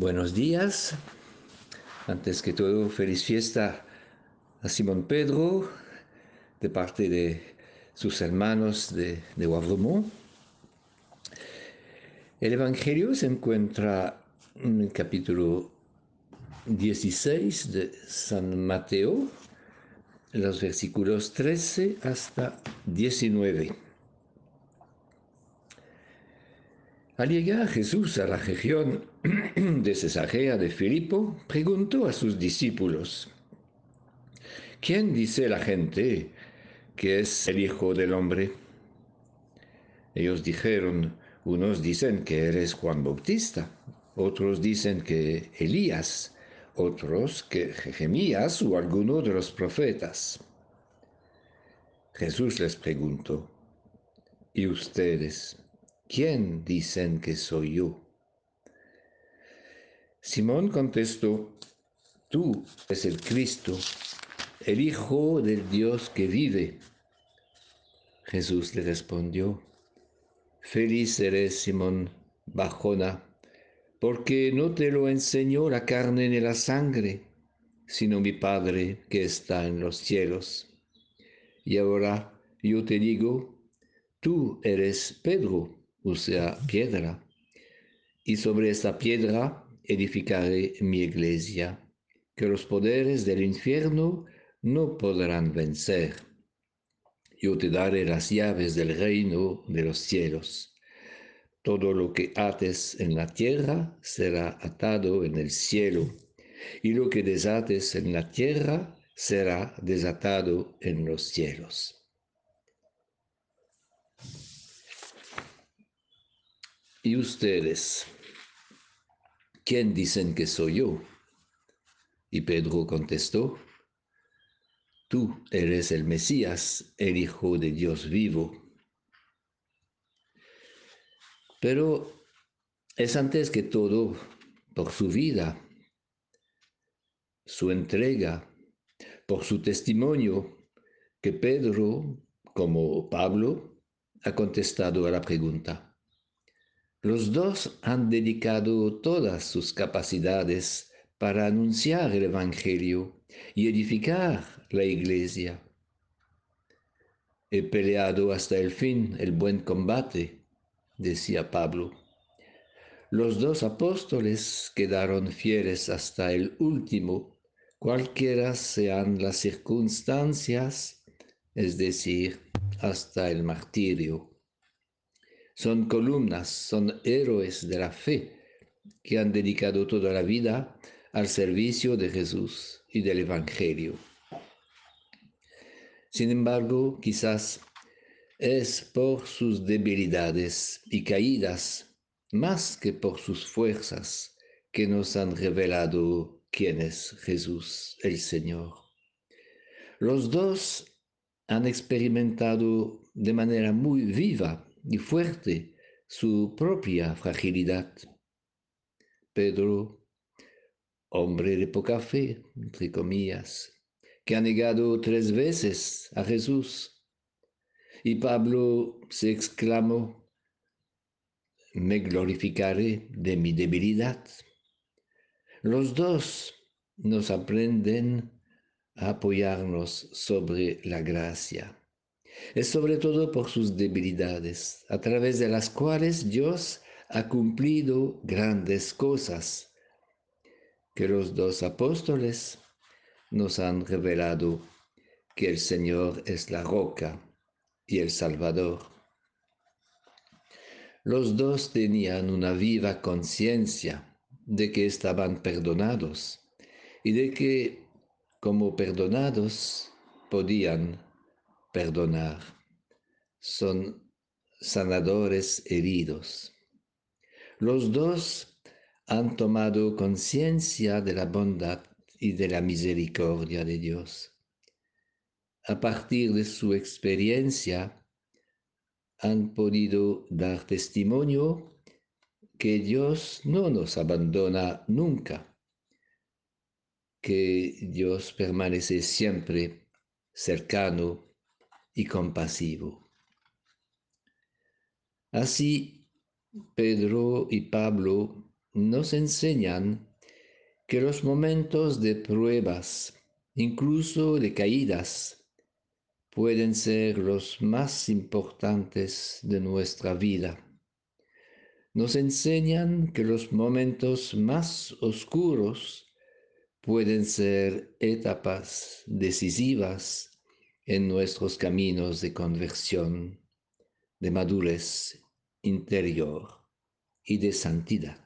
Buenos días. Antes que todo, feliz fiesta a Simón Pedro de parte de sus hermanos de, de Wavremont. El Evangelio se encuentra en el capítulo 16 de San Mateo, los versículos 13 hasta 19. Al llegar Jesús a la región de Cesarea de Filipo, preguntó a sus discípulos, ¿quién dice la gente que es el Hijo del Hombre? Ellos dijeron, unos dicen que eres Juan Bautista, otros dicen que Elías, otros que Jeremías o alguno de los profetas. Jesús les preguntó, ¿y ustedes? ¿Quién dicen que soy yo? Simón contestó, tú eres el Cristo, el Hijo del Dios que vive. Jesús le respondió, feliz eres Simón Bajona, porque no te lo enseñó la carne ni la sangre, sino mi Padre que está en los cielos. Y ahora yo te digo, tú eres Pedro o sea, piedra, y sobre esta piedra edificaré mi iglesia, que los poderes del infierno no podrán vencer. Yo te daré las llaves del reino de los cielos. Todo lo que ates en la tierra será atado en el cielo, y lo que desates en la tierra será desatado en los cielos. ¿Y ustedes? ¿Quién dicen que soy yo? Y Pedro contestó, Tú eres el Mesías, el Hijo de Dios vivo. Pero es antes que todo por su vida, su entrega, por su testimonio, que Pedro, como Pablo, ha contestado a la pregunta. Los dos han dedicado todas sus capacidades para anunciar el Evangelio y edificar la iglesia. He peleado hasta el fin el buen combate, decía Pablo. Los dos apóstoles quedaron fieles hasta el último, cualquiera sean las circunstancias, es decir, hasta el martirio son columnas, son héroes de la fe que han dedicado toda la vida al servicio de Jesús y del Evangelio. Sin embargo, quizás es por sus debilidades y caídas, más que por sus fuerzas, que nos han revelado quién es Jesús el Señor. Los dos han experimentado de manera muy viva y fuerte su propia fragilidad. Pedro, hombre de poca fe, entre comillas, que ha negado tres veces a Jesús. Y Pablo se exclamó, me glorificaré de mi debilidad. Los dos nos aprenden a apoyarnos sobre la gracia es sobre todo por sus debilidades, a través de las cuales Dios ha cumplido grandes cosas, que los dos apóstoles nos han revelado que el Señor es la roca y el Salvador. Los dos tenían una viva conciencia de que estaban perdonados y de que, como perdonados, podían perdonar, son sanadores heridos. Los dos han tomado conciencia de la bondad y de la misericordia de Dios. A partir de su experiencia, han podido dar testimonio que Dios no nos abandona nunca, que Dios permanece siempre cercano y compasivo. Así, Pedro y Pablo nos enseñan que los momentos de pruebas, incluso de caídas, pueden ser los más importantes de nuestra vida. Nos enseñan que los momentos más oscuros pueden ser etapas decisivas en nuestros caminos de conversión, de madurez interior y de santidad.